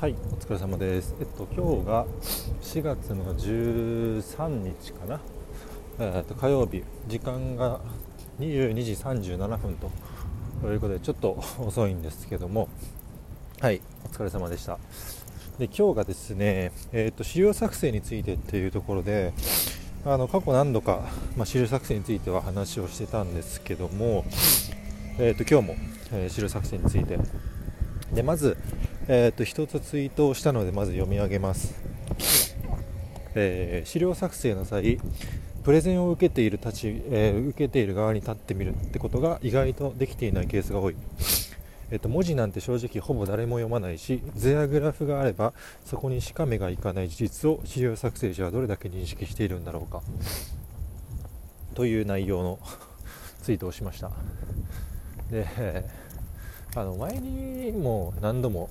はい、お疲れ様です。えっと今日が4月の13日かな。えっと火曜日、時間が22時37分と。いうことでちょっと遅いんですけども、はい、お疲れ様でした。で今日がですね、えっと資料作成についてっていうところで、あの過去何度かまあ、資料作成については話をしてたんですけども、えっと今日も、えー資料作成について。でまず、えー、と一つツイートをしたのでまず読み上げます、えー資料作成の際プレゼンを受けている立ち、えー受けている側に立ってみるってことが意外とできていないケースが多い、えーと文字なんて正直ほぼ誰も読まないし図やグラフがあればそこにしか目がいかない事実を資料作成者はどれだけ認識しているんだろうか。という内容の ツイートをしました。であの前にも何度も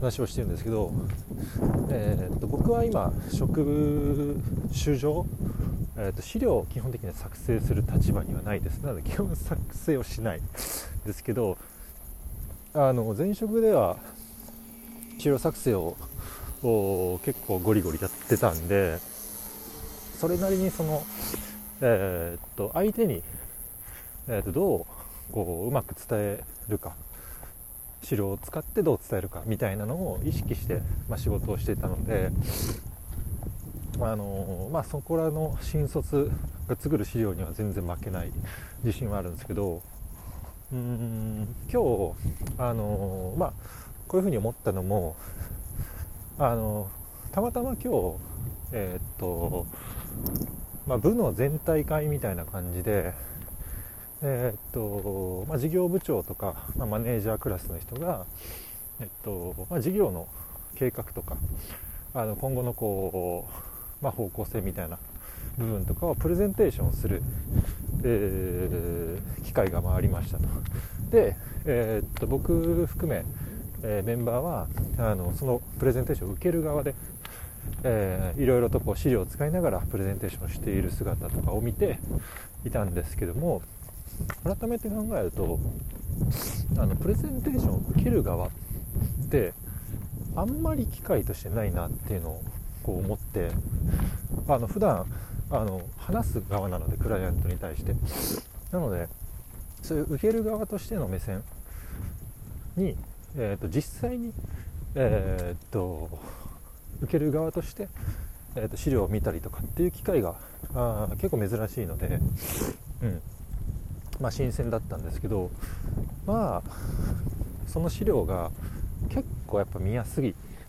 話をしてるんですけど、えーっと僕は今職種上、えーっと資料を基本的には作成する立場にはないです。なので基本作成をしないですけどあの前職では資料作成をお結構ゴリゴリやってたんでそれなりにその、えーっと相手に、えーっとどうこううまく伝えるか資料を使ってどう伝えるかみたいなのを意識して、まあ、仕事をしていたので、あのまあ、そこらの新卒が作る資料には全然負けない。自信はあるんですけどうーん今日、あのまあ、こういうふうに思ったのも、あのたまたま今日、えーっとまあ、部の全体会みたいな感じでえーっとまあ、事業部長とか、まあ、マネージャークラスの人が、えっとまあ、事業の計画とかあの今後のこう、まあ、方向性みたいな部分とかをプレゼンテーションする、えー機会がまありましたと。で、えーっと僕含め、えーメンバーはあのそのプレゼンテーションを受ける側で、えーいろいろとこう資料を使いながらプレゼンテーションしている姿とかを見ていたんですけども改めて考えるとあのプレゼンテーションを受ける側ってあんまり機会としてないなっていうのをこう思ってあの普段あの話す側なのでクライアントに対して。なのでそういう受ける側としての目線に、えー、と実際に、えー、と受ける側として、えー、と資料を見たりとかっていう機会があ結構珍しいので、うん。まあ、新鮮だったんですけどまあその資料が結構やっぱ見やす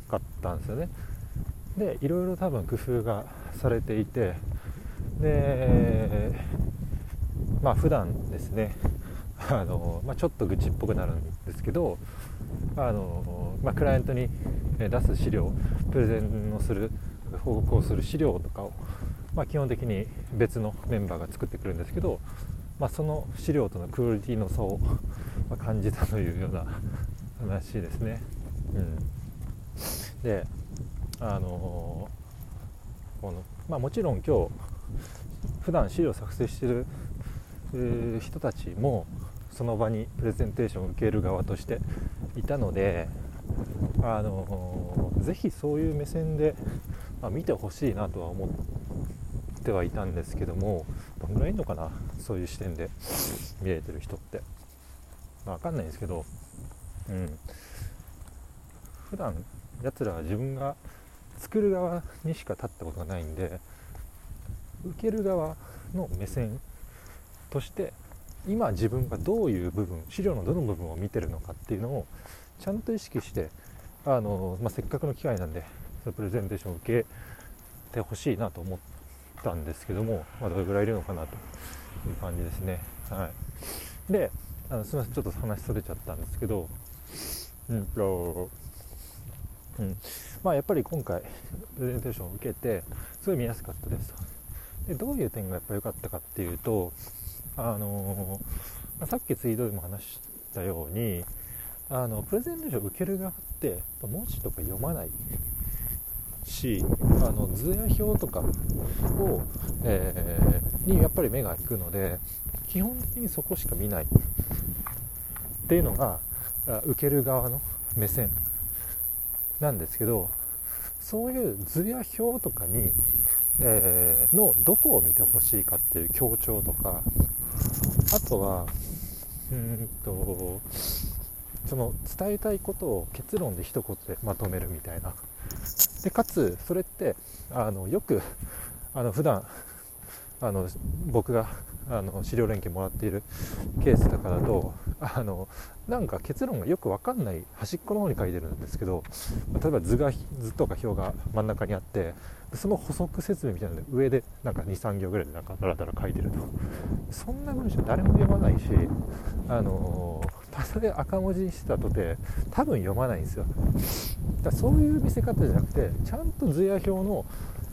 かったんですよね。でいろいろ多分工夫がされていてでまあ普段ですねあの、まあ、ちょっと愚痴っぽくなるんですけどあの、まあ、クライアントに出す資料プレゼンをする報告をする資料とかを、まあ、基本的に別のメンバーが作ってくるんですけど、まあ、その資料とのクオリティの差を感じたというような 話ですね。うん、であのこのまあ、もちろん今日普段資料作成してる人たちもその場にプレゼンテーションを受ける側としていたので、あのぜひそういう目線で、まあ見てほしいなとは思ってはいたんですけどもどんぐらいいるのかな？そういう視点で見れてる人って、まあ、分かんないんですけど、うん、普段やつらは自分が作る側にしか立ったことがないんで受ける側の目線として今自分がどういう部分資料のどの部分を見てるのかっていうのをちゃんと意識してあの、まあ、せっかくの機会なんでプレゼンテーションを受けてほしいなと思ったんですけども、まあ、どれぐらいいるのかなという感じですね。はい、であのすみませんちょっと話それちゃったんですけど、うんとうんまあ、やっぱり今回プレゼンテーションを受けてすごい見やすかったです。でどういう点がやっぱ良かったかっていうとあのまあさっきツイートでも話したようにあのプレゼンテーションを受ける側って文字とか読まないしあの図や表とかを、えーにやっぱり目が行くので基本的にそこしか見ないっていうのが受ける側の目線なんですけどそういう図や表とかに、えー、のどこを見てほしいかっていう強調とかあとはうんとその伝えたいことを結論で一言でまとめるみたいなでかつそれってあのよくあの普段あの僕があの資料連携もらっているケースとかだとあのなんか結論がよく分かんない端っこの方に書いてるんですけど例えば図が図とか表が真ん中にあってその補足説明みたいなので上でなんか23行ぐらいでなんかダラダラ書いてると。そんな文章誰も読まないしあのたとえ赤文字にしてたとて多分読まないんですよ。だそういう見せ方じゃなくてちゃんと図や表の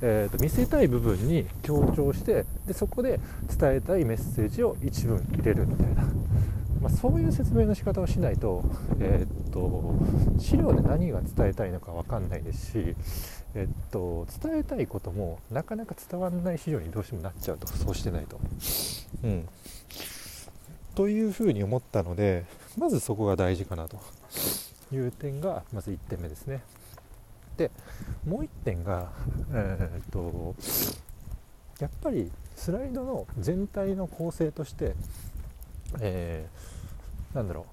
えーと、見せたい部分に強調してでそこで伝えたいメッセージを一文入れるみたいな、まあ、そういう説明の仕方をしないと,、えーと、資料で何が伝えたいのか分かんないですし、えーと、伝えたいこともなかなか伝わらない資料にどうしてもなっちゃうと。そうしてないと。うん、というふうに思ったのでまずそこが大事かなという点がまず1点目ですね。でもう1点が、えー、っとやっぱりスライドの全体の構成として、えー、なんだろ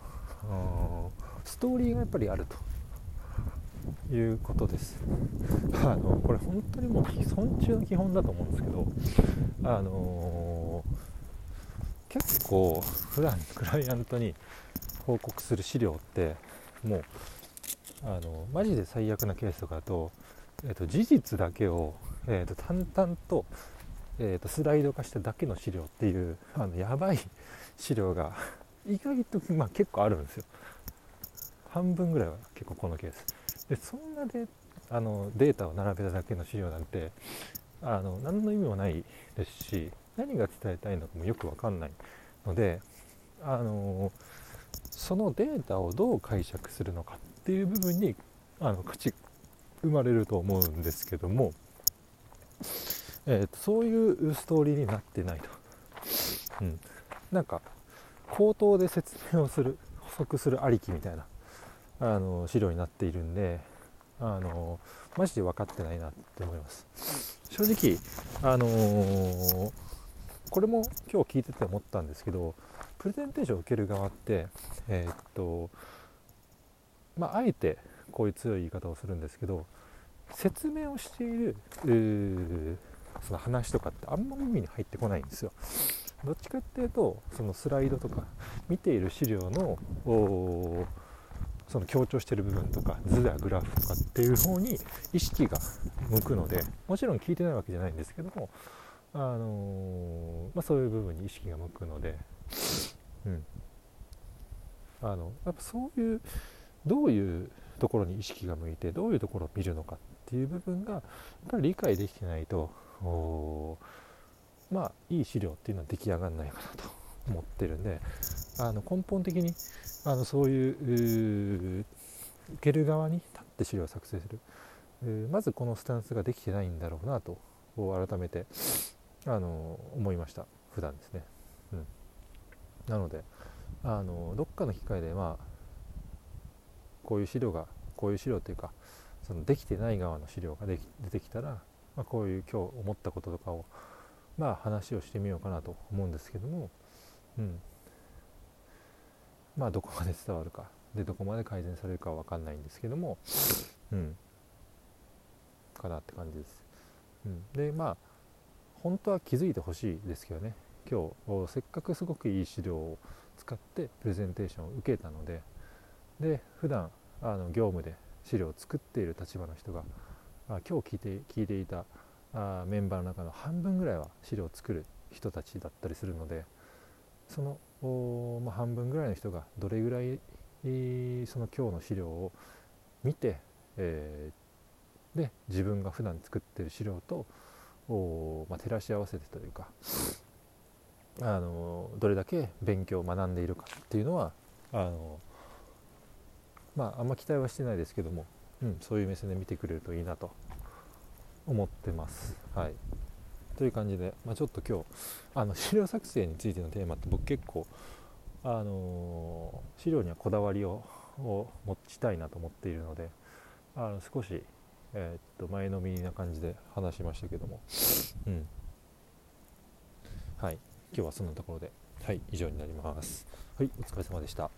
うストーリーがやっぱりあるということですあのこれ本当にもう尊中の基本だと思うんですけどあのー、結構普段クライアントに報告する資料ってもうあのマジで最悪なケースとかだと,、えーと、事実だけを、えーと、淡々と,、えーと、スライド化しただけの資料っていうあのやばい資料が意外と、まあ、結構あるんですよ。半分ぐらいは結構このケース。でそんなであのデータを並べただけの資料なんてあの何の意味もないですし何が伝えたいのかもよく分かんないのであのそのデータをどう解釈するのかっていう部分にあの価値生まれると思うんですけども、えー、そういうストーリーになってないと、うん、なんか口頭で説明をする補足するありきみたいなあの資料になっているんであのマジで分かってないなって思います。正直あのー、これも今日聞いてて思ったんですけどプレゼンテーションを受ける側ってえー、っとまあ、あえてこういう強い言い方をするんですけど説明をしているその話とかってあんま耳に入ってこないんですよ。どっちかっていうとそのスライドとか見ている資料のその強調している部分とか図やグラフとかっていう方に意識が向くのでもちろん聞いてないわけじゃないんですけども、あのー、まあ、そういう部分に意識が向くので、うん、あのやっぱそういうどういうところに意識が向いてどういうところを見るのかっていう部分がやっぱり理解できてないとまあいい資料っていうのは出来上がらないかなと思ってるんであの根本的にあのそういう受ける側に立って資料を作成する、まずこのスタンスができてないんだろうなと改めてあの思いました。普段ですね、うん、なのであのどっかの機会でまあこういう資料がこういう資料というかそのできてない側の資料ができ出てきたら、まあ、こういう今日思ったこととかをまあ話をしてみようかなと思うんですけども、うん、まあどこまで伝わるかでどこまで改善されるかは分かんないんですけども、うん、かなって感じです。うん、でまあ本当は気づいてほしいですけどね。今日せっかくすごくいい資料を使ってプレゼンテーションを受けたのでで普段あの業務で資料を作っている立場の人があ今日聞いて聞いていたあメンバーの中の半分ぐらいは資料を作る人たちだったりするのでそのお、まあ、半分ぐらいの人がどれぐらいその今日の資料を見て、えー、で自分が普段作ってる資料とお、まあ、照らし合わせてというかあのどれだけ勉強を学んでいるかっていうのはあのまああんま期待はしてないですけども、うん、そういう目線で見てくれるといいなと思ってます。はい。という感じで、まあ、ちょっと今日あの資料作成についてのテーマって僕結構、あの、資料にはこだわりをを持ちたいなと思っているのであの少し、えー、っと前のみな感じで話しましたけども、うん、はい。今日はそんなところで。はい以上になります。はいお疲れ様でした。